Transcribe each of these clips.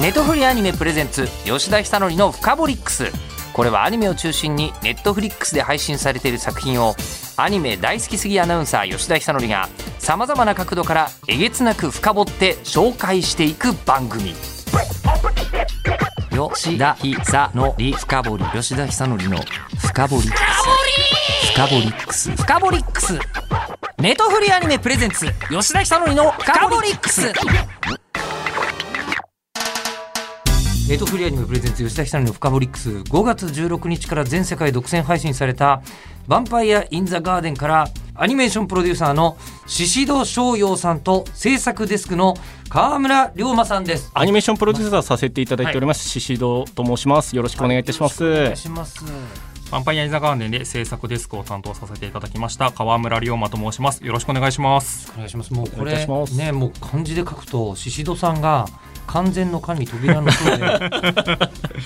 ネットフリアニメプレゼンツ吉田久典の「フカボリックス」これはアニメを中心にネットフリックスで配信されている作品をアニメ大好きすぎアナウンサー吉田久典がさまざまな角度からえげつなく深掘って紹介していく番組。吉田久典深掘り吉田久典の深掘りックス。深掘りックス。深掘りックス。ネトフリアニメプレゼンツ吉田久典の深掘りックス。ネットフリアニメプレゼンツ吉田久典のフカボリックス。5月16日から全世界独占配信された「ヴァンパイア・イン・ザ・ガーデン」からアニメーションプロデューサーの宍戸翔陽さんと制作デスクの川村龍馬さんです。アニメーションプロデューサーさせていただいております。宍戸と申します。よろしくお願いいたします、お願いします。ヴァンパイア・イン・ザ・ガーデンで制作デスクを担当させていただきました。川村龍馬と申します。よろしくお願いします。お願いします。もうこれねもう漢字で書くと宍戸さんが完全の間に扉の章で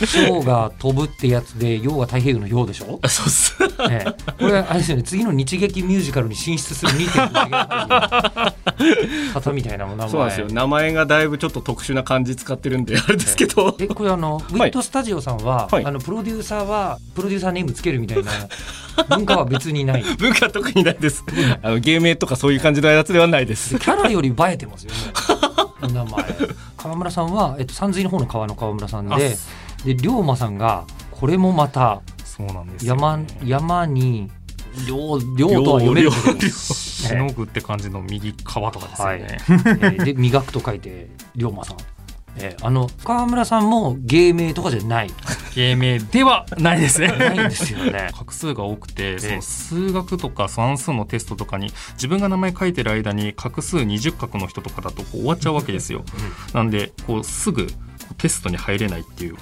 章が飛ぶってやつで陽が太平洋の陽でしょ？そうっす。ええ、これあれですよね次の日劇ミュージカルに進出する2.5方みたいなものそうなんですよ。名前がだいぶちょっと特殊な漢字使ってるんであれですけど、えこれあの、ウィットスタジオさんは、はい。あのプロデューサーはプロデューサーネームつけるみたいな文化は別にない。キ 文化特にないです。あの芸名とかそういう感じのやつではないです。ャラより映えてますよね。お名前川村さんは、えっと、山水の方の川の川村さんでで龍馬さんがこれもまたそうなんですよ山山に龍龍とは読めるけど。龍しのぐって感じの右側とかですよね、えーで磨くと書いて龍馬さん、えーあの川村さんも芸名とかじゃない。芸名ではないですね。ないんですよね。画数が多くて、そええの数学とか算数のテストとかに自分が名前書いてる間に画数20画の人とかだとこう終わっちゃうわけですよ。なんでこうすぐテストに入れないっていう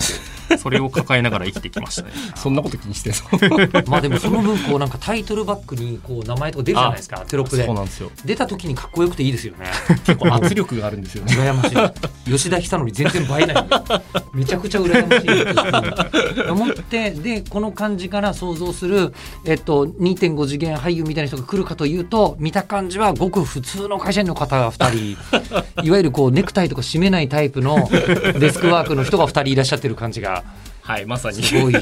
それを抱えながら生きてきましたね。そんなこと気にしてんの？まあでもその分こうなんかタイトルバックにこう名前とか出るじゃないですか テロップで。そうなんですよ。出た時にかっこよくていいですよね。結構圧力があるんですよね。羨ましい吉田久典全然映えない。めちゃくちゃ羨ましい思ってでこの感じから想像する、えっと、2.5次元俳優みたいな人が来るかというと見た感じはごく普通の会社員の方が2人。いわゆるこうネクタイとか締めないタイプのデスクワークの人が2人いらっしゃってる感じがはいまさに。すごいで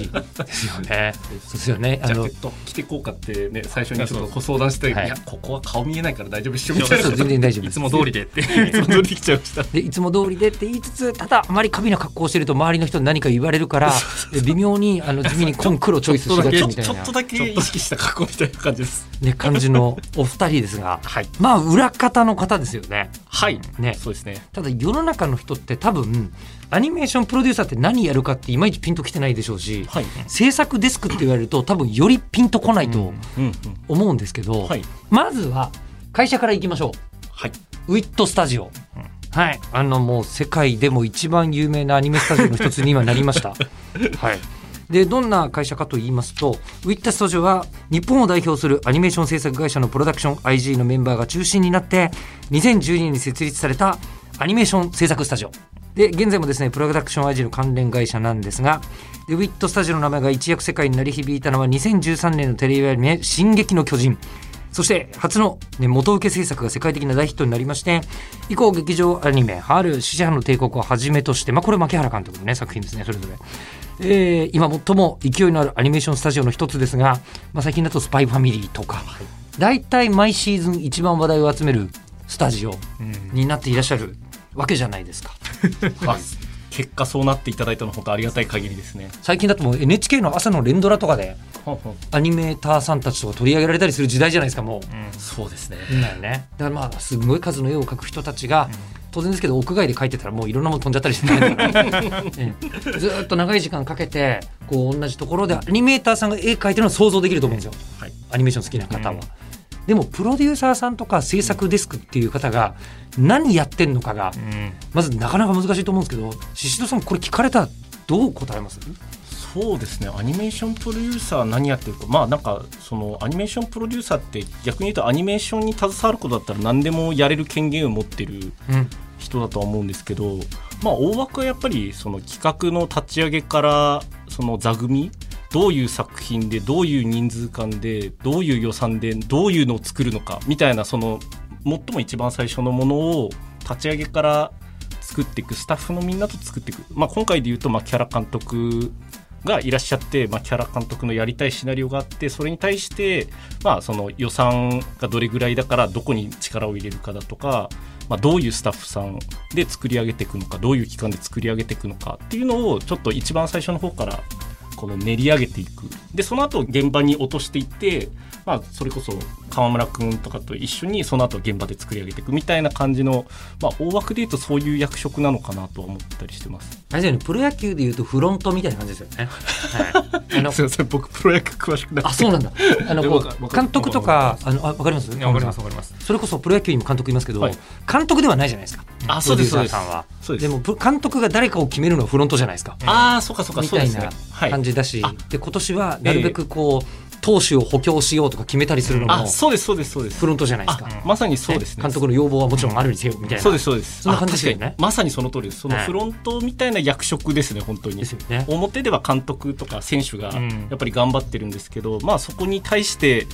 すよね。そうですよね。あのジャケット着てこうかってね最初にちょっとご相談して、はい。い、やここは顔見えないから大丈夫っしょみた全然大丈夫いつも通りでって。いつも通りできちゃいました。でいつも通りでって言いつつただあまり過敏な格好をしてると周りの人に何か言われるからで微妙にあの地味に紺黒チョイスしがちみたいな。ちょっとだけ意識した格好みたいな感じです。ね、感じのお二人ですが、はい。まあ裏方の方ですよね。はい。ね。そうですね。ただ世の中の人って多分アニメーションプロデューサーって何やるかっていまいちピンときてないでしょうし、はい。制作デスクって言われると多分よりピンとこないと思うんですけど、はい。まずは会社から行きましょはい、うウィットスタジオ、はい。あのもう世界でも一番有名なアニメスタジオの一つに今なりました。はい。でどんな会社かと言いますとウィットスタジオは日本を代表するアニメーション制作会社のプロダクション IG のメンバーが中心になって2012年に設立されたアニメーション制作スタジオで現在もですねプロダクション IG の関連会社なんですがでウィットスタジオの名前が一躍世界に鳴り響いたのは2013年のテレビアニメ「進撃の巨人」そして初の、ね、元請け制作が世界的な大ヒットになりまして以降劇場アニメ「春死者の帝国」をはじめとして、まあ、これ牧原監督の、ね、作品ですねそれぞれ。えー今最も勢いのあるアニメーションスタジオの一つですが、まあ、最近だと「スパイファミリー」とか大体毎シーズン一番話題を集めるスタジオになっていらっしゃるわけじゃないですか。はい、結果そうなっていただいたの本当ありがたい限りですね最近だともう NHK の朝の連ドラとかでアニメーターさんたちとか取り上げられたりする時代じゃないですかもう。そうですねだよね。だからまあすごい数の絵を描く人たちが、当然ですけど屋外で描いてたらもういろんなもの飛んじゃったりして大変だからええずーっと長い時間かけてこう同じところでアニメーターさんが絵描いてるのは想像できると思うんですよ。はいアニメーション好きな方は。でもプロデューサーさんとか制作デスクっていう方が何やってんのかがうん。まずなかなか難しいと思うんですけど宍戸さんこれ聞かれたらどう答えます？そうですね。アニメーションプロデューサー何やってるか。まあなんかそのアニメーションプロデューサーって逆に言うとアニメーションに携わることだったら何でもやれる権限を持ってるうん。人だとは思うんですけどまあ大枠はやっぱりその企画の立ち上げからその座組どういう作品でどういう人数間でどういう予算でどういうのを作るのかみたいなその最も一番最初のものを立ち上げから作っていくスタッフのみんなと作っていく、まあ、今回で言うと、まあ、キャラ監督がいらっしゃって、まあ、キャラ監督のやりたいシナリオがあってそれに対して、まあ、その予算がどれぐらいだからどこに力を入れるかだとか、まあ、どういうスタッフさんで作り上げていくのかどういう期間で作り上げていくのかっていうのをちょっと一番最初の方からこの練り上げていく。でその後現場に落としていってまあ、それこそ川村君とかと一緒にその後現場で作り上げていくみたいな感じの、まあ、大枠でいうとそういう役職なのかなとは思ったりしてます。あれですよねプロ野球でいうとフロントみたいな感じですよね。はい、あの すみません僕プロ野球詳しくない。あそうなんだ。あの監督とかあのあわかります？わかりますわかります。それこそプロ野球にも監督いますけど、はい、監督ではないじゃないですか。あそうですそうです。でも監督が誰かを決めるのはフロントじゃないですか。ああそうかそうかみたいな感じだし、で今年はなるべくこう。投手を補強しようとか決めたりするのも、そうですそうですそうです。フロントじゃないですか。まさにそうです。ね。監督の要望はもちろんあるにせよみたいな。そうですそうです。そんな感じですよね。まさにその通りです。そのフロントみたいな役職ですね本当に、ね、表では監督とか選手がやっぱり頑張ってるんですけど、まあそこに対して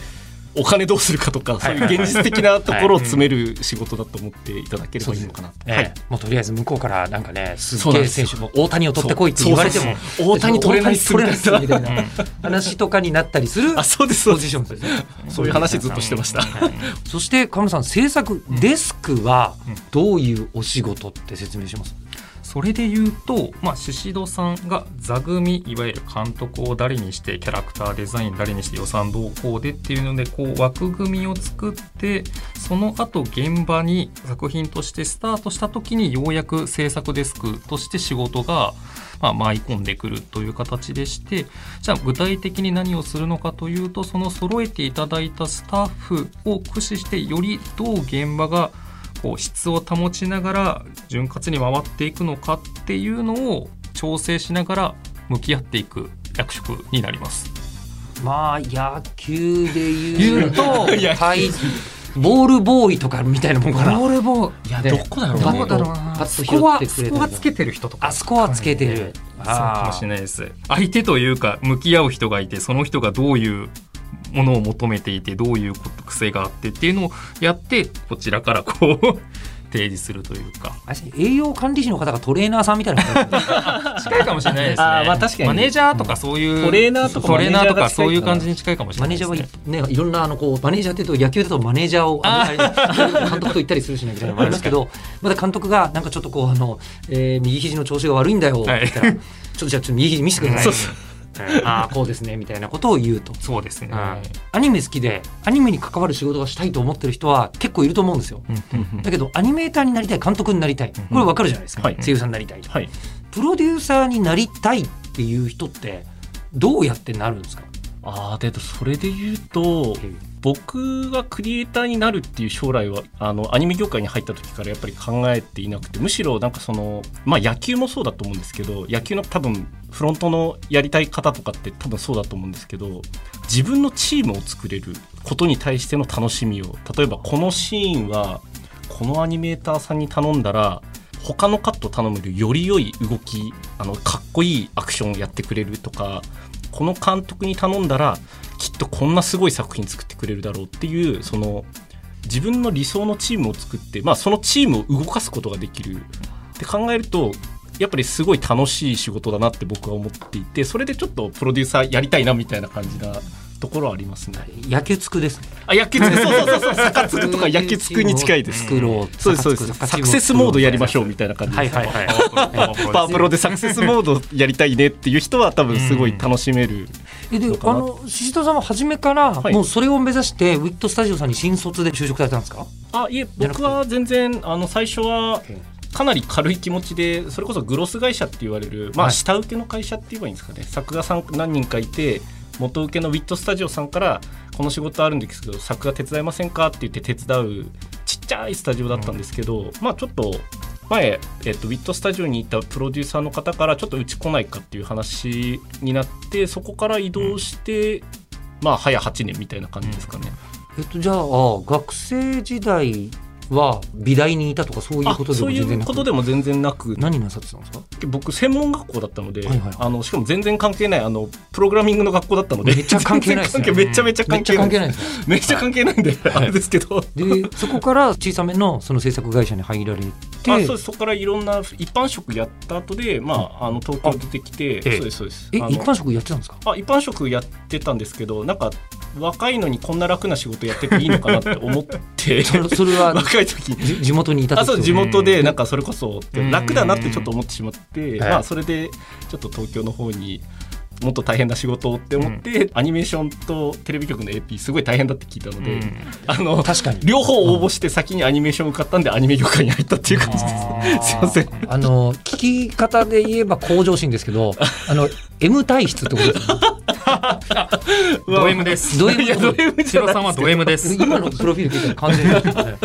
お金どうするかとか、そういう現実的なところを詰める仕事だと思っていただければいいのかなと。はい、もうとりあえず向こうからなんかね、すげえ選手も大谷を取ってこいって言われても、大谷取れないっすみたいな話とかになったりするポジションですね。そういう話ずっとしてました。そして川村さん、制作デスクはどういうお仕事って説明します？それで言うと、まあ、宍戸さんが座組いわゆる監督を誰にしてキャラクターデザイン誰にして予算動向でっていうのでこう枠組みを作ってその後現場に作品としてスタートした時にようやく制作デスクとして仕事がま、舞い込んでくるという形でしてじゃあ具体的に何をするのかというとその揃えていただいたスタッフを駆使してよりどう現場がこう質を保ちながら潤滑に回っていくのかっていうのを調整しながら向き合っていく役職になります。まあ野球で言うと はいボールボーイとかみたいなもんかな。ボールボーイ。いや、どこだろうどこだろうな。スコア、スコアつけてる人とか。あ、スコアつけてる。そうかもしれないです。相手というか、向き合う人がいて、その人がどういうものを求めていてどういう癖があってっていうのをやってこちらからこう 提示するというか。栄養管理士の方がトレーナーさんみたいな近いかもしれないですね。あ、まあ、確かに。マネージャーとかそういう、トレーナーとかトレーナーとかそういう感じに近いかもしれない、ね、マネージャーはねいろんなあのこうマネージャーっていうと野球だとマネージャーをあ監督と言ったりするしないみたいなのもありますけど まだ監督がなんかちょっとこうあの、えー、右肘の調子が悪いんだよって言ったら、はい、ちょっとじゃあちょっと右肘見せてくださいああこうですねみたいなことを言うと。そうですね、アニメ好きでアニメに関わる仕事がしたいと思ってる人は結構いると思うんですよ、だけどアニメーターになりたい監督になりたい。これ分かるじゃないですか、声優さんになりたいと、はい、プロデューサーになりたいっていう人ってどうやってなるんですか？あでそれで言うと、僕がクリエイターになるっていう将来はあのアニメ業界に入った時からやっぱり考えていなくてむしろなんかそのまあ野球もそうだと思うんですけど野球の多分フロントのやりたい方とかって多分そうだと思うんですけど自分のチームを作れることに対しての楽しみを例えばこのシーンはこのアニメーターさんに頼んだら他のカット頼むよりより良い動きあのかっこいいアクションをやってくれるとかこの監督に頼んだらきっとこんなすごい作品作ってくれるだろうっていうその自分の理想のチームを作って、まあ、そのチームを動かすことができる。って考えるとやっぱりすごい楽しい仕事だなって僕は思っていてそれでちょっとプロデューサーやりたいなみたいな感じがところはありますね。野球つくですね。あ、野球つく、そうそうそうそう、サつくとか野球つくに近いです。作ろう。そうですそうです。サクセスモードやりましょうみたいな感じはいはいはい。パワープロでサクセスモードやりたいねっていう人は多分すごい楽しめる。えで、あの宍戸さんは初めからもうそれを目指してウィットスタジオさんに新卒で就職されたんですか？あ、いえ、僕は全然あの最初は。かなり軽い気持ちでそれこそグロス会社って言われる、まあ、下請けの会社って言えばいいんですかね、作画さん何人かいて元請けのウィットスタジオさんからこの仕事あるんですけど作画手伝いませんかって言って手伝うちっちゃいスタジオだったんですけど、うん、まあちょっと前、えっと、ウィットスタジオにいたプロデューサーの方からちょっとうち来ないかっていう話になってそこから移動して、うん、まあ早8年みたいな感じですかね。うん、えっと、じゃあ学生時代は美大にいたとかそういうあことでも全然なく。ことでも全然なく。何なさってたんですか？僕専門学校だったので、はいはいあのしかも全然関係ないあのプログラミングの学校だったので。めっちゃ関係ないですね。めちゃめちゃ関係ない。めっちゃ関係ないんで、あれですけど、でそこから小さめのその制作会社に入られてあそうです。そこからいろんな一般職やった後で、まあ、あの東京出てきてええ。そうですそうです。え一般職やってたんですか？あ一般職やってたんですけどなんか若いのにこんな楽な仕事やってていいのかなって思って。それは 若い時。地元にいた時あそう地元うんでなんかそれこそ楽だなってちょっと思ってしまって、んまあ、それでちょっと東京の方にもっと大変な仕事をって思って、アニメーションとテレビ局の AP すごい大変だって聞いたので、うん。あの確かに。両方応募して先にアニメーション受かったんでアニメ業界に入ったっていう感じです。すいません。あの聞き方で言えば向上心ですけどあの M 体質ってことですね ド M です。ド M ド M じゃないシロさんはド M です。今のプロフィール聞いたら完全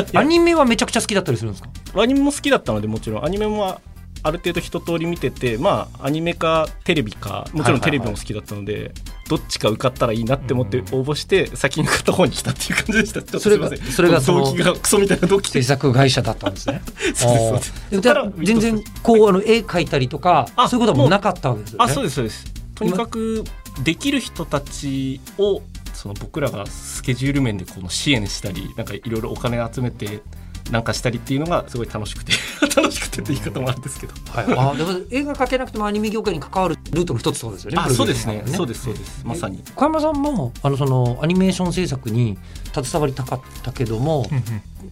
にアニメはめちゃくちゃ好きだったりするんですか？アニメも好きだったのでもちろんアニメもある程度一通り見ててまあアニメかテレビかもちろんテレビも好きだったので、どっちか受かったらいいなって思って応募して先に受かった方に来たっていう感じでした。ちょっとすいません。それがそのがクソみたいな動機制で作会社だったんですね。そうですそう全然こうあの絵描いたりとかあそういうことはもうなかったわけですよね。あそうですそうです。とにかくできる人たちをその僕らがスケジュール面でこの支援したりなんかいろいろお金集めてなんかしたりっていうのがすごい楽しくて 楽しくてって言い方もあるんですけど。はい、あでも映画描けなくてもアニメ業界に関わるルートの一つってことですよね。あそうですね。そうでですそうです。まさに。小山さんもあのそのアニメーション制作に携わりたかったけども、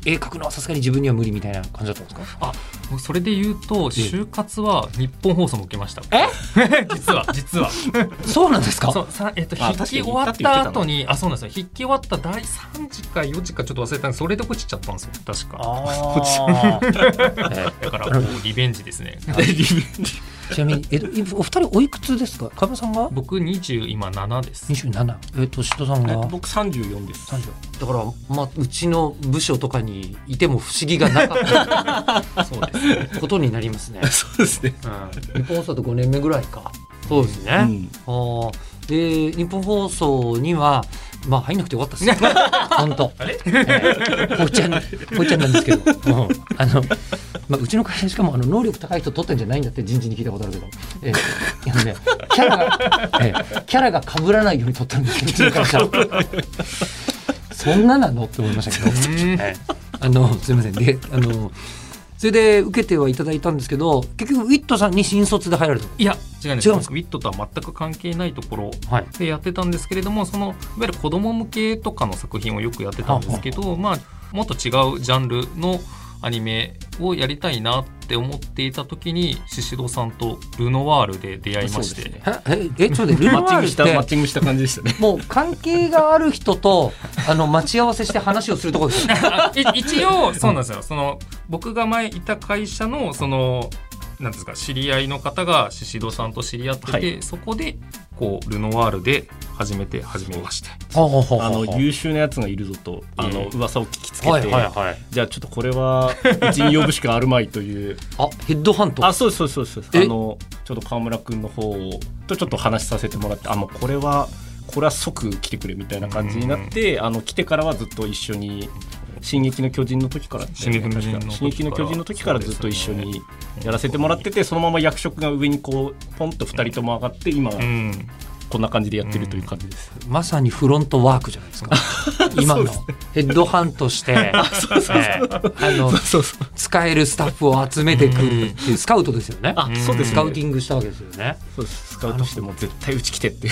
絵描くのはさすがに自分には無理みたいな感じだったんですか？あそれで言うと就活は日本放送も受けました。え？実は。実は。そうなんですか？そうさえっとあ筆記終わった後にあそうなんですよ。筆記終わった第3時か4時かちょっと忘れたんです。それで落ちちゃったんですよ。確か。あ だからリベンジですねちなみにえっと今お二人おいくつですか？小山さんが？僕20今7です二十七。えっとシトさんが？えっと僕34です三十。だからまあうちの部署とかにいても不思議がなかった そうですねことになりますね。そうですねうん、日本放送と5年目ぐらいか。そうですね。うんあーで日本放送にはまあ入んなくてよかったですよ。本当。あれ？ほいちゃんほいちゃんなんですけど、うんあのまあうちの会社しかもあの能力高い人取ってんじゃないんだって人事に聞いたことあるけど、えーいやねキャラが、えーキャラが被らないように取ってるんですよ うちの会社。そんななの？って思いましたけど。えーあのすみませんであの。それで受けてはいただいたんですけど結局ウィットさんに新卒で入られたいや違うんです。違うんですウィットとは全く関係ないところはい。でやってたんですけれどもそのいわゆる子供向けとかの作品をよくやってたんですけど、まあ、もっと違うジャンルのアニメをやりたいなって思っていた時に宍戸さんとルノワールで出会いまして、ね。ええちょっとルノマッチングしたワールってマッチングした感じでしたね。もう関係がある人とあの待ち合わせして話をするところです 一応そうなんですよ。その僕が前いた会社のそのなんですか知り合いの方が宍戸さんと知り合ってて、はい。そこでこうルノワールで初めて始めましてあの優秀なやつがいるぞとあの噂を聞きつけて、はいはいはい。じゃあちょっとこれはうちに呼ぶしかあるまいという。あヘッドハント？あそうそうそうそうあのちょっと川村君の方とちょっと話させてもらってあもうこれはこれは即来てくれみたいな感じになってあの来てからはずっと一緒に「進撃の巨人」の時からね、進撃の巨人の時から。確か進撃の巨人の時からずっと一緒にやらせてもらっててそのまま役職が上にこうポンと2人とも上がって今うん。こんな感じでやってるという感じです。まさにフロントワークじゃないですか。今の。ヘッドハントして、使えるスタッフを集めてくるっていうスカウトですよね。あそうです。スカウティングしたわけですよね。そうです。スカウトしても絶対うち来てって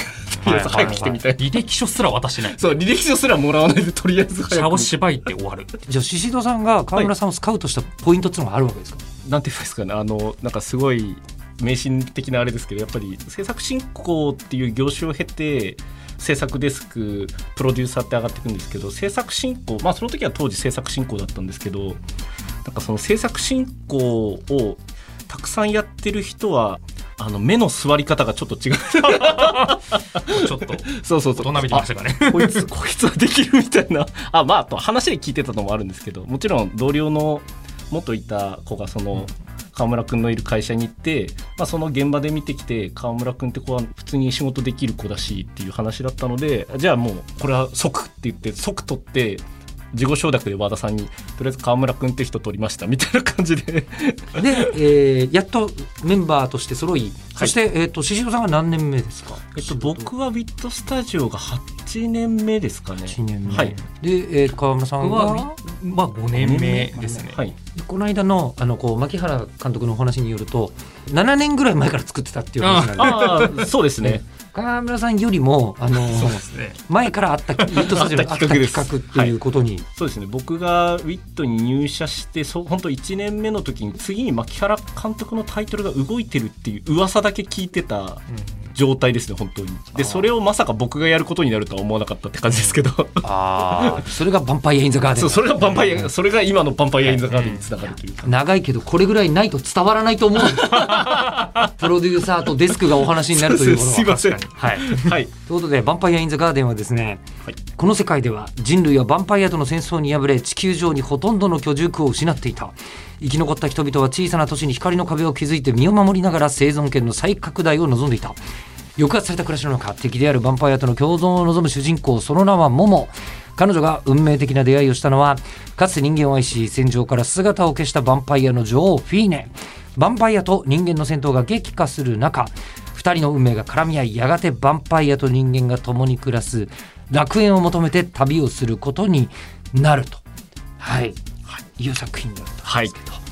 はい。はいはい早く来てみたいな。履歴書すら渡しない。そう履歴書すらもらわないでとりあえず早く茶を縛いて終わる。じゃあ宍戸さんが川村さんをスカウトしたポイントっていうのがあるわけですか？なんていうんですかね。あのなんかすごい迷信的なあれですけどやっぱり制作進行っていう業種を経て制作デスクプロデューサーって上がっていくんですけど制作進行まあその時は当時制作進行だったんですけどなんかその制作進行をたくさんやってる人はあの目の座り方がちょっと違う。ちょっと。そうそうそう。大人びてましたかね。こいつこいつはできるみたいな。あまああと話で聞いてたのもあるんですけどもちろん同僚の元いた子がその、川村君のいる会社に行って、まあ、その現場で見てきて川村君って子は普通に仕事できる子だしっていう話だったのでじゃあもうこれは即って言って即取って自己承諾で和田さんにとりあえず川村君って人取りましたみたいな感じで。で、えーやっとメンバーとして揃い、そして、えっ、と、宍戸さんが何年目ですか？えっと、僕はウィットスタジオが8年目ですかね。1年目。はい、で、えー川村さん僕はが、まあ5年目ですね。はい、この間の、あの、こう、牧原監督のお話によると、7年ぐらい前から作ってたっていう話なんで、ああそうですね川村さんよりも、あの、ね。前からあった、ウィットスタジオにあったあった企画っていうことに、そうですね。僕がウィットに入社してそ本当1年目の時に次に牧原監督のタイトルが動いてるっていう噂だけ聞いてた状態ですね本当に。でそれをまさか僕がやることになるとは思わなかったって感じですけど。ああ、それがヴァンパイア・イン・ザ・ガーデン。そうそれがバンパイアそれが今のバンパイア・イン・ザ・ガーデンにつながるという。か長いけどこれぐらいないと伝わらないと思う。んですプロデューサーとデスクがお話になるということはすいません。はい。はい。ということで「ヴァンパイア・イン・ザ・ガーデン」はですね、はい。この世界では人類はヴァンパイアとの戦争に敗れ地球上にほとんどの居住区を失っていた生き残った人々は小さな都市に光の壁を築いて身を守りながら生存権の再拡大を望んでいた。抑圧された暮らしの中敵であるヴァンパイアとの共存を望む主人公その名はモモ彼女が運命的な出会いをしたのはかつて人間を愛し戦場から姿を消したヴァンパイアの女王フィーネ。ヴァンパイアと人間の戦闘が激化する中二人の運命が絡み合いやがてヴァンパイアと人間が共に暮らす楽園を求めて旅をすることになると。はい、い、いう作品だったんですけど、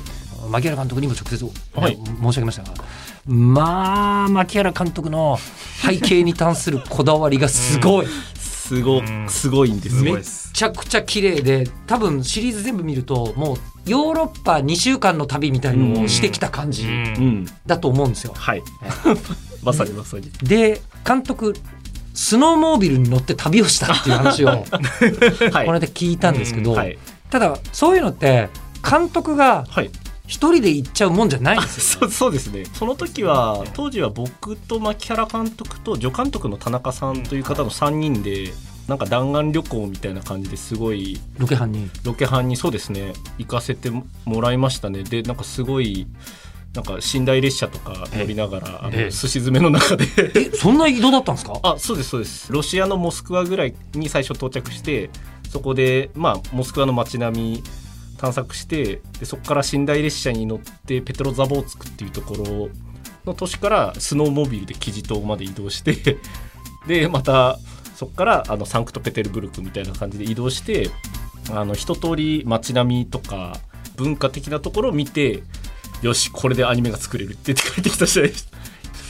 牧原監督にも直接、はい。申し上げましたがまあ牧原監督の背景に関するこだわりがすごい。すごうん。すごいんですすごいねです。めちゃくちゃ綺麗で多分シリーズ全部見るともうヨーロッパ2週間の旅みたいのをしてきた感じだと思うんですよ。はい。まさにまさに。で監督スノーモービルに乗って旅をしたっていう話を はい。この間聞いたんですけど、はいただそういうのって監督がはい。一人で行っちゃうもんじゃないんですよ、そうそうですね。その時は当時は僕と牧原監督と助監督の田中さんという方の3人でなんか弾丸旅行みたいな感じですごいロケハンに。ロケハンにそうですね。行かせてもらいましたね。でなんかすごいなんか寝台列車とか乗りながら、あのええ。すし詰めの中で。えそんな移動だったんですか？あそうですそうです。ロシアのモスクワぐらいに最初到着してそこでまあモスクワの街並み探索してでそこから寝台列車に乗ってペトロザボーツクっていうところの都市からスノーモービルでキジ島まで移動して でまたそこからあのサンクトペテルブルクみたいな感じで移動してあの一通り街並みとか文化的なところを見てよしこれでアニメが作れるって言って帰ってきた時代でした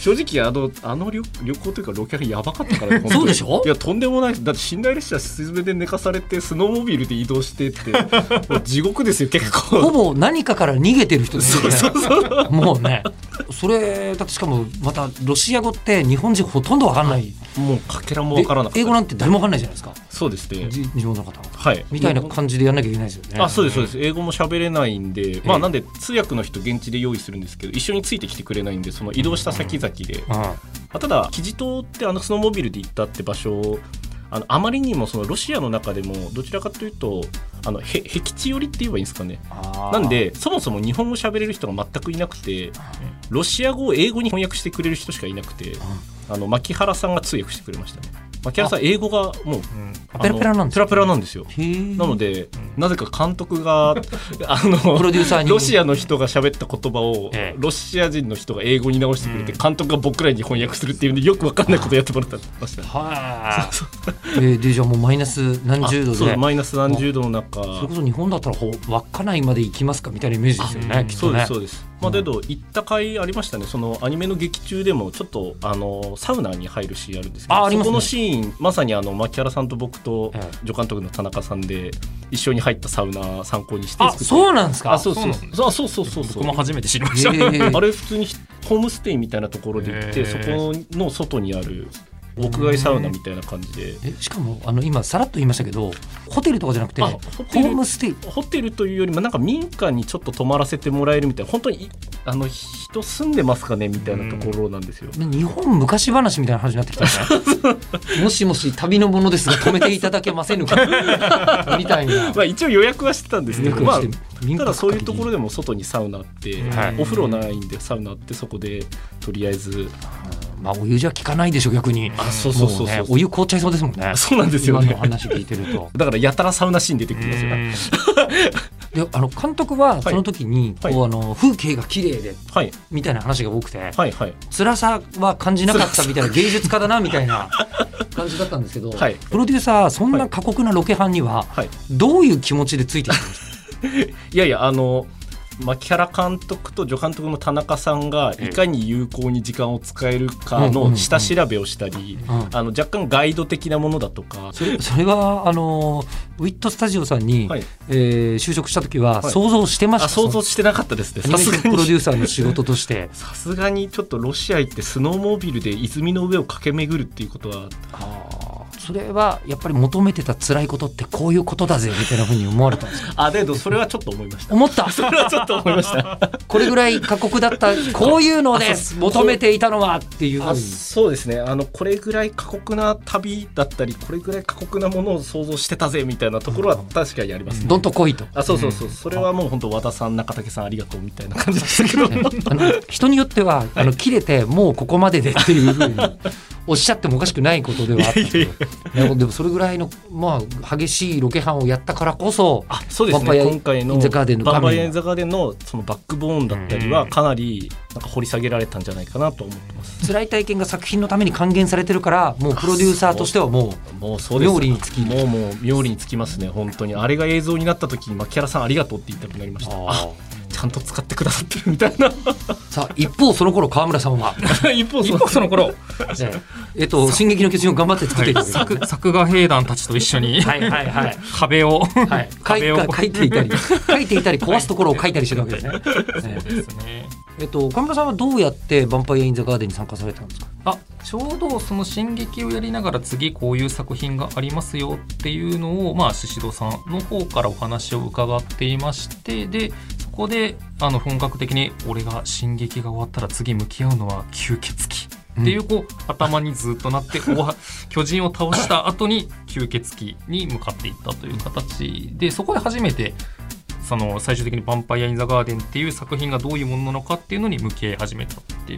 正直あのあの旅旅行というかロケハンやばかったからそうでしょ？いやとんでもない。だって寝台列車スズメで寝かされてスノーモービルで移動してって もう地獄ですよ結ほ構ぼ何かから逃げてる人ですよね。そうそうもうね。それだってしかもまたロシア語って日本人ほとんどわかんない。もうかけらもわからなかった。で英語なんて誰もわかんないじゃないですか。そうですね。じ日本の方は。い。みたいな感じでやんなきゃいけないですよね。あそうですそうです。英語も喋れないんで、まえ。えあなんで通訳の人現地で用意するんですけど一緒についてきてくれないんでその移動した先々で、うん。あただキジ島ってあのスノーモービルで行ったって場所あのあまりにもそのロシアの中でもどちらかというとあのへ僻地寄りって言えばいいんですかね。なんでそもそも日本語喋れる人が全くいなくてロシア語を英語に翻訳してくれる人しかいなくてあの牧原さんが通訳してくれましたね。牧原さん英語がもうペラペラなんですペラペラなんですよ。なので、なぜか監督が あのプロデューサーに。ロシアの人が喋った言葉を、ええ。ロシア人の人が英語に直してくれて、監督が僕らに翻訳するっていうんでよくわかんないことやってもらってました。はい、えーでじゃあもうマイナス何十度で。マイナス何十度の中。それこそ日本だったらほう稚内まで行きますかみたいなイメージですよねあそうできっとね。すそうです。まあだけど行った回ありましたね。そのアニメの劇中でもちょっとあのサウナに入るシーンあるんですけど、ああそこのシーンまさにあの牧原さんと僕とええ。助監督の田中さんで一緒に入ったサウナ参考にしてあそうなんですか？あそうそう。そうそうそうそうそうそう。僕も初めて知りました。あれ普通にホームステイみたいなところで行って、そこの外にある屋外サウナみたいな感じで、えしかもあの今さらっと言いましたけどホテルとかじゃなくてあホームステイ。ホテルというよりもなんか民家にちょっと泊まらせてもらえるみたいな。本当にいあの人住んでますかね？みたいなところなんですよ。日本昔話みたいな話になってきたね。もしもし旅のものですが止めていただけませんか。みたいな。まあ一応予約はしてたんですけど、まあただそういうところででも外にサウナあって、はいお風呂ないんでサウナあってそこでとりあえずまあお湯じゃ効かないでしょ逆に。あそうそうそうねお湯凍っちゃいそうですもんね。そうなんですよね。話聞いてると。だからやたらサウナシーン出てくるんですよ。ねであの監督はその時にこう、はいあの風景が綺麗ではい。みたいな話が多くてはいはい。辛さは感じなかったみたいな芸術家だなみたいな感じだったんですけど、はい。プロデューサーそんな過酷なロケハンにははい。どういう気持ちでついてきたんですか、いやいやあの牧原監督と助監督の田中さんがいかに有効に時間を使えるかの下調べをしたり、うん。あの若干ガイド的なものだとか、それそれはあのウィットスタジオさんに、はい。えー就職した時ははい。想像してました、あ想像してなかったですね。アニメーションプロデにューサーの仕事として。さすがにちょっとロシア行ってスノーモービルで泉の上を駆け巡るっていうことはそれはやっぱり求めてた辛いことってこういうことだぜみたいなふうに思われたんですか？あだけどそれはちょっと思いました。思った？それはちょっと思いました。これぐらい過酷だったこういうのです求めていたのはっていうそうですね。あのこれぐらい過酷な旅だったりこれぐらい過酷なものを想像してたぜみたいなところは確かにありますね、どんと来いと。あそうそうそう、それはもう本当和田さん中竹さんありがとうみたいな感じでしたけど。人によっては、あの切れてもうここまででっていうふうにおっしゃってもおかしくないことではあったんですけどでもそれぐらいの、まあ、激しいロケハンをやったからこそあそうですね。今回のバンパイア・イン・ザ・ガーデンのそのバックボーンだったりはかなりなんか掘り下げられたんじゃないかなと思ってます。辛い体験が作品のために還元されてるからもうプロデューサーとしてはももうそうです。妙利につき。もうもう妙利につきますね本当に。あれが映像になった時に牧原さんありがとうって言いたくなりました。あちゃんと使ってくださってるみたいな。うさあ一方その頃川村さんは、一方その頃。ね。えっと「進撃の巨人」を頑張って作っていたわけです作 作画兵団たちと一緒に。はいはいはい。壁を、はい、書い壁を書いていたり書いていたり壊すところを書いたりしてるわけですね。ねですね。えっと岡村さんはどうやって「ヴァンパイア・イン・ザ・ガーデン」に参加されたんですか？あちょうどその進撃をやりながら次こういう作品がありますよっていうのをまあ宍戸さんの方からお話を伺っていましてでそこであの本格的に俺が進撃が終わったら次向き合うのは吸血鬼。っていうこう、頭にずっとなって 巨人を倒した後に吸血鬼に向かっていったという形。でそこで初めてその最終的に「ヴァンパイア・イン・ザ・ガーデン」っていう作品がどういうものなのかっていうのに向き合い始めたって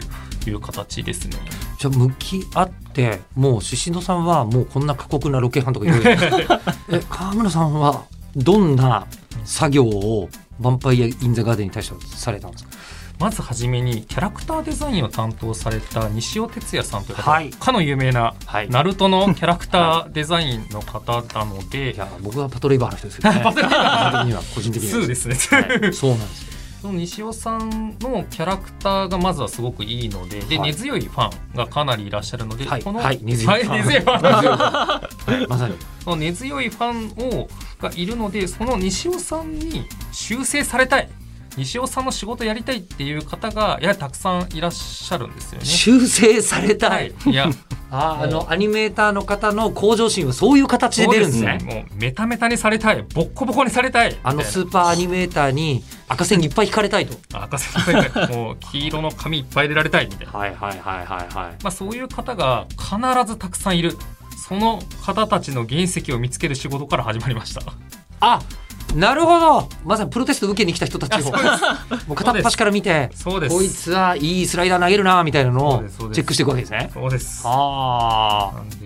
いう形ですね。じゃあ向き合ってもう宍戸さんはもうこんな過酷なロケハンとかいろいろ え川村さんはどんな作業を「ヴァンパイア・イン・ザ・ガーデン」に対してされたんです。かまずはじめにキャラクターデザインを担当された西尾哲也さんという方、はい。かの有名なはい。ナルトのキャラクターデザインの方なので、僕はパトレイバーの人ですけどね。個人的には個人的には。2ですね。はい。そうなんです。よその西尾さんのキャラクターがまずはすごくいいのでで、はい。根強いファンがかなりいらっしゃるので、はい。この、はい。根強いファン。根強いファン。はい。まさに。その根強いファンをがいるのでその西尾さんに修正されたい。西尾さんの仕事やりたいっていう方がやはりたくさんいらっしゃるんですよね。修正されたはい。い、いや。あーあのアニメーターの方の向上心はそういう形で出るんですね。もうメタメタにされたい。ボッコボコにされたい。あのスーパーアニメーターに赤線いっぱい引かれたいと。赤線されたい。もう黄色の紙いっぱい入れられたいみたいな、はいはいはいはいはい。まあ、そういう方が必ずたくさんいるその方たちの原石を見つける仕事から始まりました。あなるほど。まさにプロテスト受けに来た人たちを。もう片っ端から見てこいつはいいスライダー投げるなみたいなのをチェックしていくわけですね。そうです。あなんで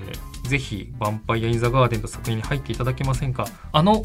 ぜひ「ヴァンパイア・イン・ザ・ガーデン」の作品に入っていただけませんか。あの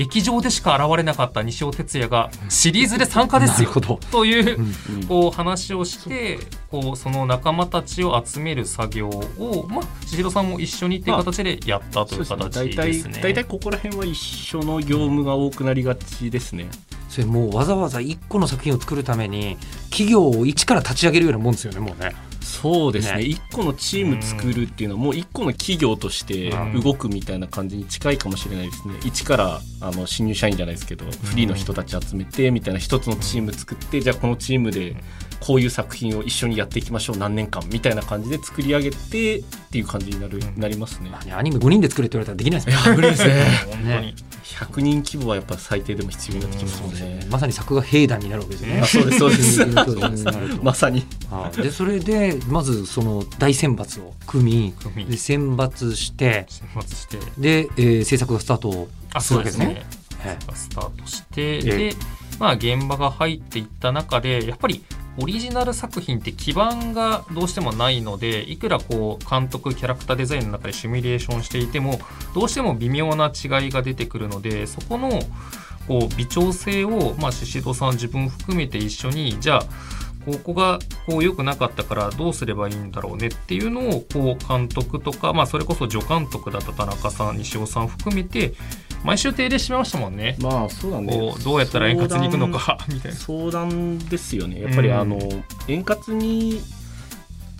劇場でしか現れなかった西尾哲也がシリーズで参加あですよ。といううんこう話をしてこうその仲間たちを集める作業をまあ千尋さんも一緒にっていう形でやったという形大ですね。体大体ここら辺は一緒の業務が多くなりがちですね。それもうわざわざ一個の作品を作るために企業を一から立ち上げるようなもんですよねもうね。そうですね。ね。一個のチーム作るっていうのはもう一個の企業としてうん。動くみたいな感じに近いかもしれないですね。一からあの新入社員じゃないですけどフリーの人たち集めてみたいな一つのチーム作ってじゃあこのチームでこういう作品を一緒にやっていきましょう。何年間？みたいな感じで作り上げてっていう感じになるうん。なりますね。まあねアニメ5人で作れって言われたらできないですもんね。無理ですね。本当に、ね。100人規模はやっぱ最低でも必要になってきますもんね。まさに作画兵団になるわけですよね。あ。そうですそうです。まさに。あでそれでまずその大選抜を組み組み。で選抜して選抜して。で、えー制作がスタートあするわけですね。そうですね。はい。スタートしてえでまあ現場が入っていった中でやっぱりオリジナル作品って基盤がどうしてもないのでいくらこう監督キャラクターデザインの中でシミュレーションしていてもどうしても微妙な違いが出てくるのでそこのこう微調整を、まあ、宍戸さん自分含めて一緒にじゃあここがこう良くなかったからどうすればいいんだろうねっていうのをこう監督とか、まあ、それこそ助監督だった田中さん西尾さん含めて毎週定例してましたもんね。まあそうだねこうどうやったら円滑にいくのかみたいな。相談ですよねやっぱりうんあの、円滑に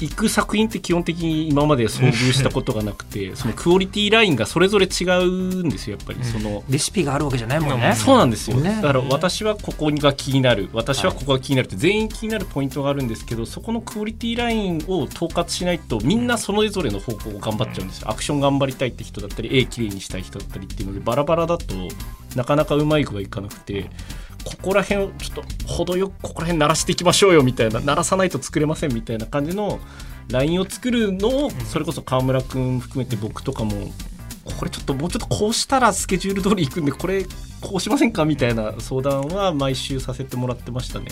行く作品って基本的に今まで遭遇したことがなくてそのクオリティラインがそれぞれ違うんですよやっぱり。その、レシピがあるわけじゃないもんね。そうなんですよ、ね。だから私はここが気になる。私はここが気になるって全員気になるポイントがあるんですけどそこのクオリティラインを統括しないとみんなそれぞれの方向を頑張っちゃうんですよ。アクション頑張りたいって人だったり絵きれいにしたい人だったりっていうのでバラバラだとなかなかうまい具合いかなくてここら辺をちょっと程よくここら辺鳴らしていきましょうよみたいな鳴らさないと作れませんみたいな感じのラインを作るのをそれこそ川村君含めて僕とかもこれちょっともうちょっとこうしたらスケジュール通り行くんでこれこうしませんかみたいな相談は毎週させてもらってましたね。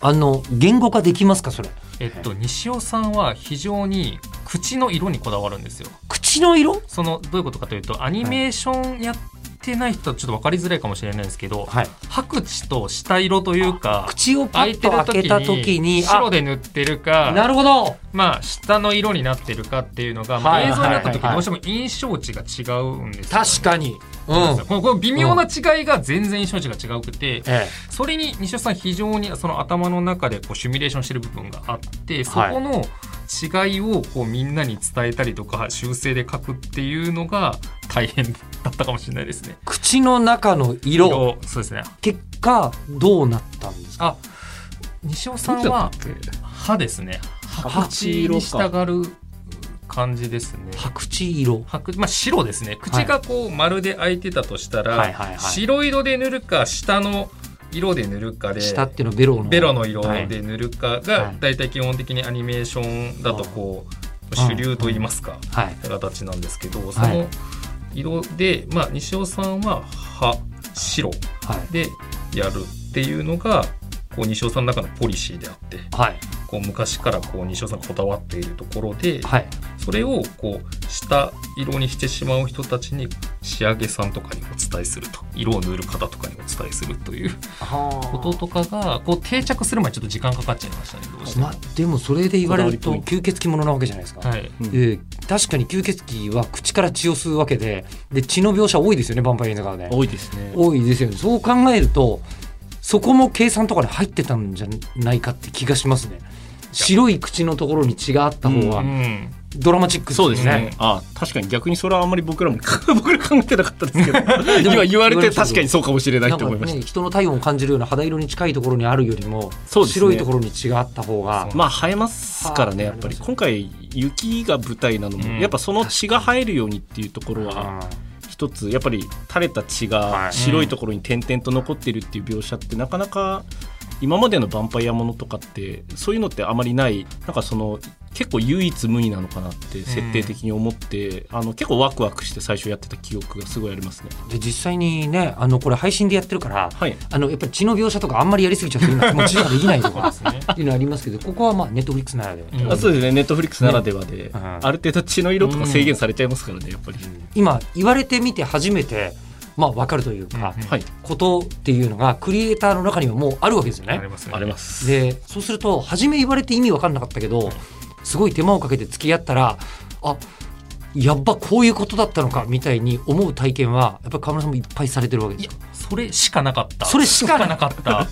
あの言語化できますかそれ？えっと、西尾さんは非常に口の色にこだわるんですよ。口の色？そのどういうことかというとアニメーションやってない人はちょっと分かりづらいかもしれないですけど、はい。白地と下色というか口をパ開いてるッと開け時た時に、に白で塗ってるかなるほど。まあ下の色になってるかっていうのが、まあはい映像になった時はいはいどうしても印象値が違うんですよね、確かに。うん。このこの微妙な違いが全然印象値が違うくて、えそれに西尾さん非常にその頭の中でこうシミュレーションしてる部分があってそこの違いをこうみんなに伝えたりとか修正で書くっていうのが大変だったかもしれないですね。口の中の色そうですね。結果どうなったんですか？あ西尾さんは歯ですね。白地に従う感じですね。白地色。白まあ、白ですね口がこう丸で開いてたとしたら、白色で塗るか下の色で塗るかで下っていうのはベロの。ベロの色はいで塗るかはがい大体基本的にアニメーションだとこう主流といいますかはい。形なんですけどその色でまあ西尾さんは歯白はい。でやるっていうのがこう西尾さんの中のポリシーであってはい。こう昔からこう西尾さんがこだわっているところではい。それをこう下色にしてしまう人たちに仕上げさんとかにお伝えすると色を塗る方とかにお伝えするということとかがこう定着する前にちょっと時間かかっちゃいましたねどうしてもまあでもそれで言われると吸血鬼ものなわけじゃないですか。はいうんえー確かに吸血鬼は口から血を吸うわけでで血の描写多いですよねヴァンパイア映画はね多いですね。多いですよねそう考えるとそこも計算とかで入ってたんじゃないかって気がしますね。白い口のところに血があった方うがん。ドラマチックですね。うですね。あ確かに逆にそれはあんまり僕らも 僕ら考えてなかったですけど。今言われて確かにそうかもしれないと思いました。ね人の体温を感じるような肌色に近いところにあるよりも、ね。白いところに血があった方がまあ生えますからねやっぱり。今回雪が舞台なのも、うん。やっぱその血が生えるようにっていうところは一つやっぱり垂れた血がはい。白いところに点々と残ってるっていう描写ってなかなか今までのヴァンパイアものとかってそういうのってあまりない。なんかその結構唯一無二なのかなって設定的に思って、あの結構ワクワクして最初やってた記憶がすごいありますね。で実際にねあのこれ配信でやってるからはい。あのやっぱり血の描写とかあんまりやりすぎちゃうと今気持ちができないとか っていうのありますけどここはまあネットフリックスならでは、うん。あそうですね。ネットフリックスならではで、うん。ある程度血の色とか制限されちゃいますからねやっぱり、今言われてみて初めてまあ分かるというか、うん。うんはい。ことっていうのがクリエイターの中にはもうあるわけですよねあり。ますねありますでそうすると初め言われて意味分かんなかったけどすごい手間をかけて付き合ったらあやっぱこういうことだったのかみたいに思う体験はやっぱ川村さんもいっぱいされてるわけですいやよ。それしかなかった。それしかなかった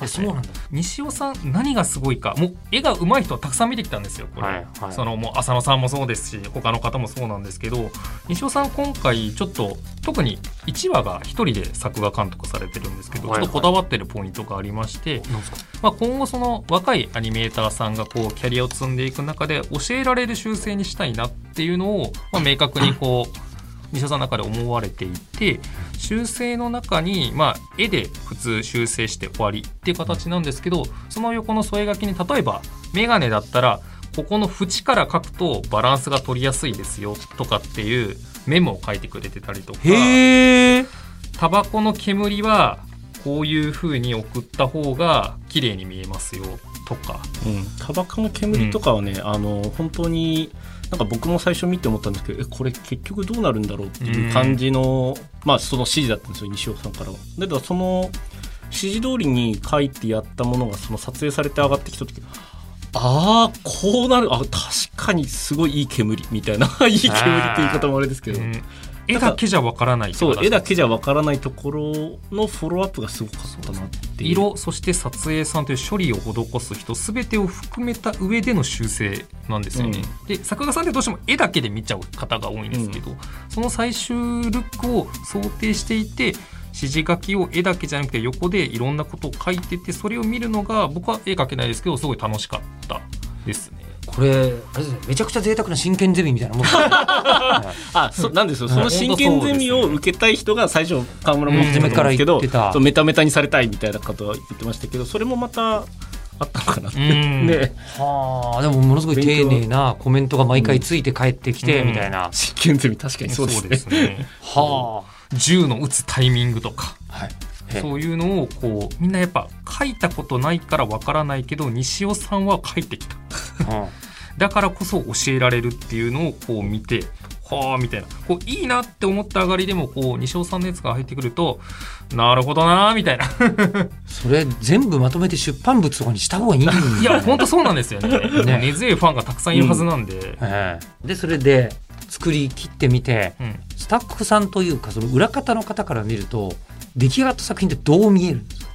あそうなんだ。西尾さん何がすごいか。もう絵が上手い人はたくさん見てきたんですよこれ、はいはい。そのもう浅野さんもそうですし他の方もそうなんですけど西尾さん今回ちょっと特に1話が1人で作画監督されてるんですけど、はいはい。ちょっとこだわってるポイントがありまして、まあ、今後その若いアニメーターさんがこうキャリアを積んでいく中で教えられる修正にしたいなっていうのを、まあ、明確にこう西尾さんの中で思われていて修正の中に、まあ、絵で普通修正して終わりっていう形なんですけどその横の添え書きに例えば眼鏡だったらここの縁から書くとバランスが取りやすいですよとかっていうメモを書いてくれてたりとか。タバコの煙はこういう風に送った方が綺麗に見えますよとか。うん、タバコの煙とかはね、あの本当になんか僕も最初見て思ったんですけどえこれ結局どうなるんだろうっていう感じの、まあその指示だったんですよ西尾さんからは。だけどその指示通りに書いてやったものがその撮影されて上がってきた時ああこうなるあ確かにすごいいい煙みたいな いい煙っていう言い方もあれですけど、うん絵だけじゃわからないそう形絵だけじゃわからないところのフォローアップがすごかったなっていう。色そして撮影さんという処理を施す人全てを含めた上での修正なんですよね、で作画さんってどうしても絵だけで見ちゃう方が多いんですけど、その最終ルックを想定していて指示書きを絵だけじゃなくて横でいろんなことを書いててそれを見るのが僕は絵描けないですけどすごい楽しかったですね。これあれですねめちゃくちゃ贅沢な真剣ゼミみたいなもん あそなんですよ。その真剣ゼミを受けたい人が最初河村も言ってたんですけどうん初めから言ってたそうメタメタにされたいみたいなことは言ってましたけどそれもまたあったのかな。って、うん。ね。はあでもものすごい丁寧なコメントが毎回ついて帰ってきてうんみたいな、真剣ゼミ確かにそうですね。ね。は銃の撃つタイミングとか。あ、はい、へそういうのをこうみんなやっぱ書いたことないからわからないけど西尾さんは書いてきた。うん。だからこそ教えられるっていうのをこう見てはあみたいな。こういいなって思った上がりでもこう西尾さんのやつが入ってくるとなるほどなみたいな。それ全部まとめて出版物とかにした方がいい。ん だいや本当そうなんですよね。ね。根強いファンがたくさんいるはずなんで、ええ。でそれで作り切ってみてうん。スタッフさんというかその裏方の方から見ると出来上がった作品ってどう見えるんですか？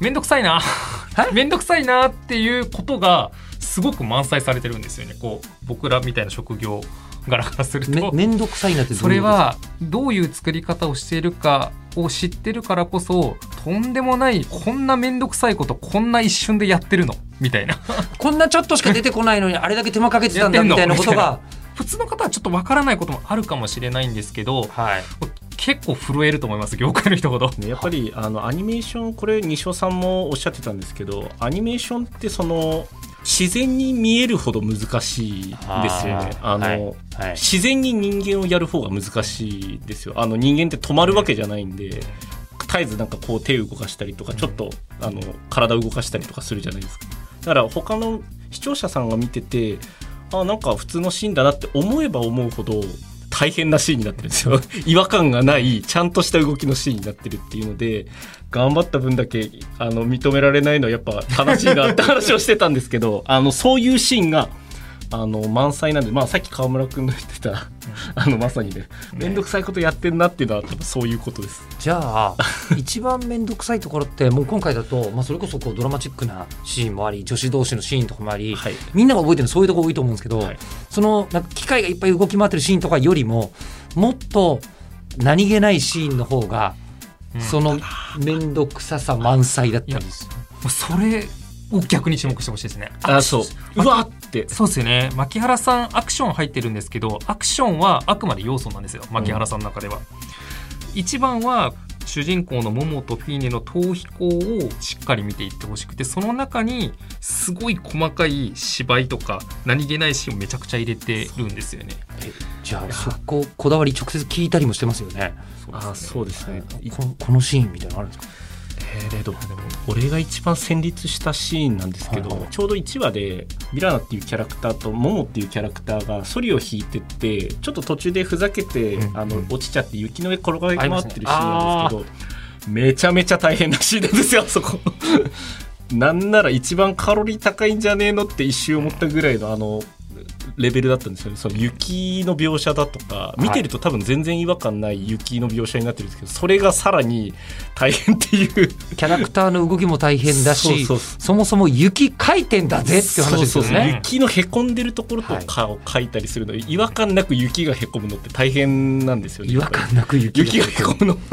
めんどくさいな。はいめんどくさいなっていうことがすごく満載されてるんですよね。こう僕らみたいな職業柄からすると。めめんどくさいなってどそうれはどういう作り方をしているかを知ってるからこそとんでもないこんな面倒くさいことこんな一瞬でやってるの。みたいな。こんなちょっとしか出てこないのにあれだけ手間かけてたんだみたいなことが。普通の方はちょっとわからないこともあるかもしれないんですけどはい結構震えると思います業界の人ほど。ねやっぱりあのアニメーションこれ西尾さんもおっしゃってたんですけどアニメーションってその自然に見えるほど難しいですよね。あの、はいはい自然に人間をやる方が難しいですよ。あの人間って止まるわけじゃないんで、絶えずなんかこう手を動かしたりとか、ちょっとあの体を動かしたりとかするじゃないですか。だから他の視聴者さんが見てて、あなんか普通のシーンだなって思えば思うほど大変なシーンになってるんですよ。違和感がない、ちゃんとした動きのシーンになってるっていうので、頑張った分だけあの認められないのはやっぱ悲しいなって話をしてたんですけど、あのそういうシーンがあの満載なんで、まあ、さっき川村君の言ってた、あのまさにね面倒くさいことやってんなっていうのは多分そういうことです。じゃあ 一番面倒くさいところってもう今回だと、まあ、それこそこうドラマチックなシーンもあり女子同士のシーンとかもあり、はい。みんなが覚えてるのそういうとこ多いと思うんですけど、はい。そのなんか機械がいっぱい動き回ってるシーンとかよりももっと何気ないシーンの方が、うん。その面倒くささ満載だったりする。もうそれを逆に注目してほしいですね。あそううわってそうですよね牧原さんアクション入ってるんですけどアクションはあくまで要素なんですよ牧原さんの中では。一番は主人公のモモとフィーネの逃避行をしっかり見ていってほしくてその中にすごい細かい芝居とか何気ないシーンをめちゃくちゃ入れてるんですよね。えじゃあそここだわり直接聞いたりもしてますよね。あそうですね。このこのシーンみたいなのあるんですか？えー、レド。俺が一番戦慄したシーンなんですけど、はいはい。ちょうど1話でミラナっていうキャラクターとモモっていうキャラクターがソリを引いてってちょっと途中でふざけて、うんあのうん落ちちゃって雪の上転がり回ってるシーンあなんですけど、めちゃめちゃ大変なシーンなんですよあそこ。なんなら一番カロリー高いんじゃねえのって一瞬思ったぐらいのあのレベルだったんですよね。その雪の描写だとか見てると多分全然違和感ない雪の描写になってるんですけどそれがさらに大変っていう。キャラクターの動きも大変だしそもそも雪回転だぜっていう話ですよそうそうそう。ね。雪のへこんでるところとかを描いたりするの、違和感なく雪がへこむのって大変なんですよね。違和感なく雪雪がへこむの。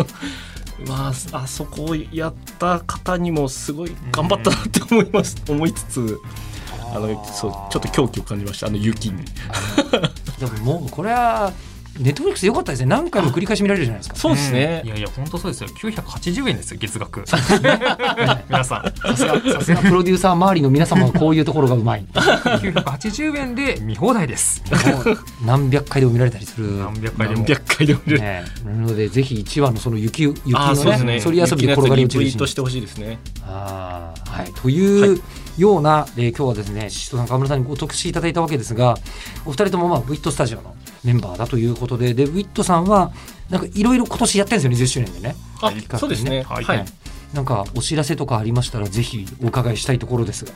まああそこをやった方にもすごい頑張ったなって思います、思いつつあのそうちょっと狂気を感じましたあの雪に。でももうこれはネットフリックス良かったですね。何回も繰り返し見られるじゃないですか。そうですね。い。やいや本当そうですよ。980円ですよ月額。皆さん。さすがさすがプロデューサー周りの皆様はこういうところがうまい。も980円で見放題です。う何百回でも見られたりする。何百回でも。何百回でも見れる。ね。なのでぜひ1話のその雪雪あーそうですね。のねそり遊びで転がり落ちるシーン雪のやつリツイートしてほしいですね。あーはい、というような、えー今日はですねシシトさん川村さんにご特集いただいたわけですがお二人とも、まあ、ウィットスタジオのメンバーだということででウィットさんはなんかいろいろ今年やってるんですよね10周年でね。あ企画、そうですね。はいはい。なんかお知らせとかありましたらぜひお伺いしたいところですが。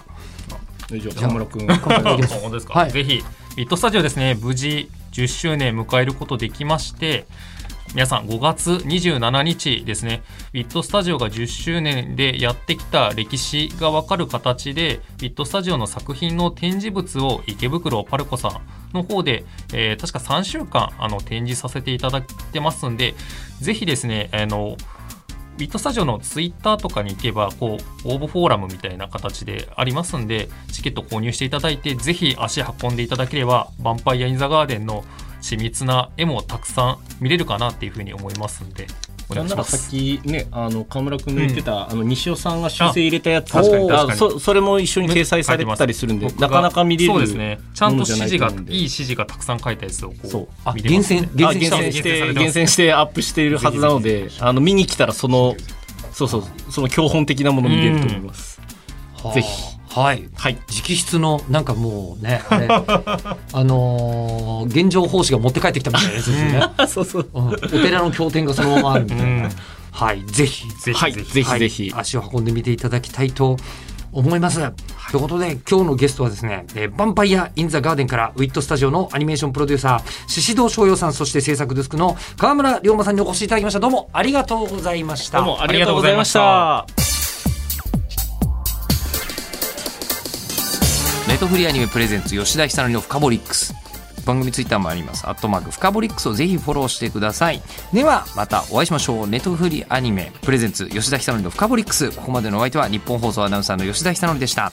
じゃあ河村君。いきます本当ですか、はいぜひビットスタジオですね無事10周年迎えることできまして皆さん5月27日ですね。ビットスタジオが10周年でやってきた歴史が分かる形でビットスタジオの作品の展示物を池袋パルコさんの方で、えー確か3週間あの展示させていただいてますんでぜひですねあのビットスタジオのツイッターとかに行けばこう応募フォーラムみたいな形でありますんでチケット購入していただいてぜひ足運んでいただければヴァンパイア・イン・ザ・ガーデンの緻密な絵もたくさん見れるかなっていうふうに思いますんでなんならさっす。きねあの河村君の言ってた、あの西尾さんが修正入れたやつ。あ確かにあ確かに。そそれも一緒に掲載されてたりするんでなかなか見れるそうですね。ちゃんと指示がいない指示がたくさん書いたやつをこそう。うあ見れますんで。厳選あ厳選して厳選してアップしているはずなのであの見に来たらそのそうそうその教本的なもの見れると思います、はあ。ぜひはい。はい。直筆のなんかもうね あのー現状奉仕が持って帰ってきたみたいなやつですよね、そうそう。うん。お寺の経典がそのままあるみたいな、うん。はい。ぜひ。ぜひはい。ぜひぜひ。ぜひ、足を運んでみていただきたいと思います。ということで今日のゲストはですね、えー、ヴァンパイア・イン・ザ・ガーデンからウィットスタジオのアニメーションプロデューサー宍戸翔陽さんそして制作デスクの川村龍馬さんにお越しいただきました。どうもありがとうございました。どうもありがとうございましたトフリアニメプレゼンツ吉田久典のフカボリックス。番組ツイッターもあります。アットマークフカボリックスをぜひフォローしてください。ではまたお会いしましょう。ネットフリアニメプレゼンツ吉田久典のフカボリックス。ここまでのお相手は日本放送アナウンサーの吉田久典でした。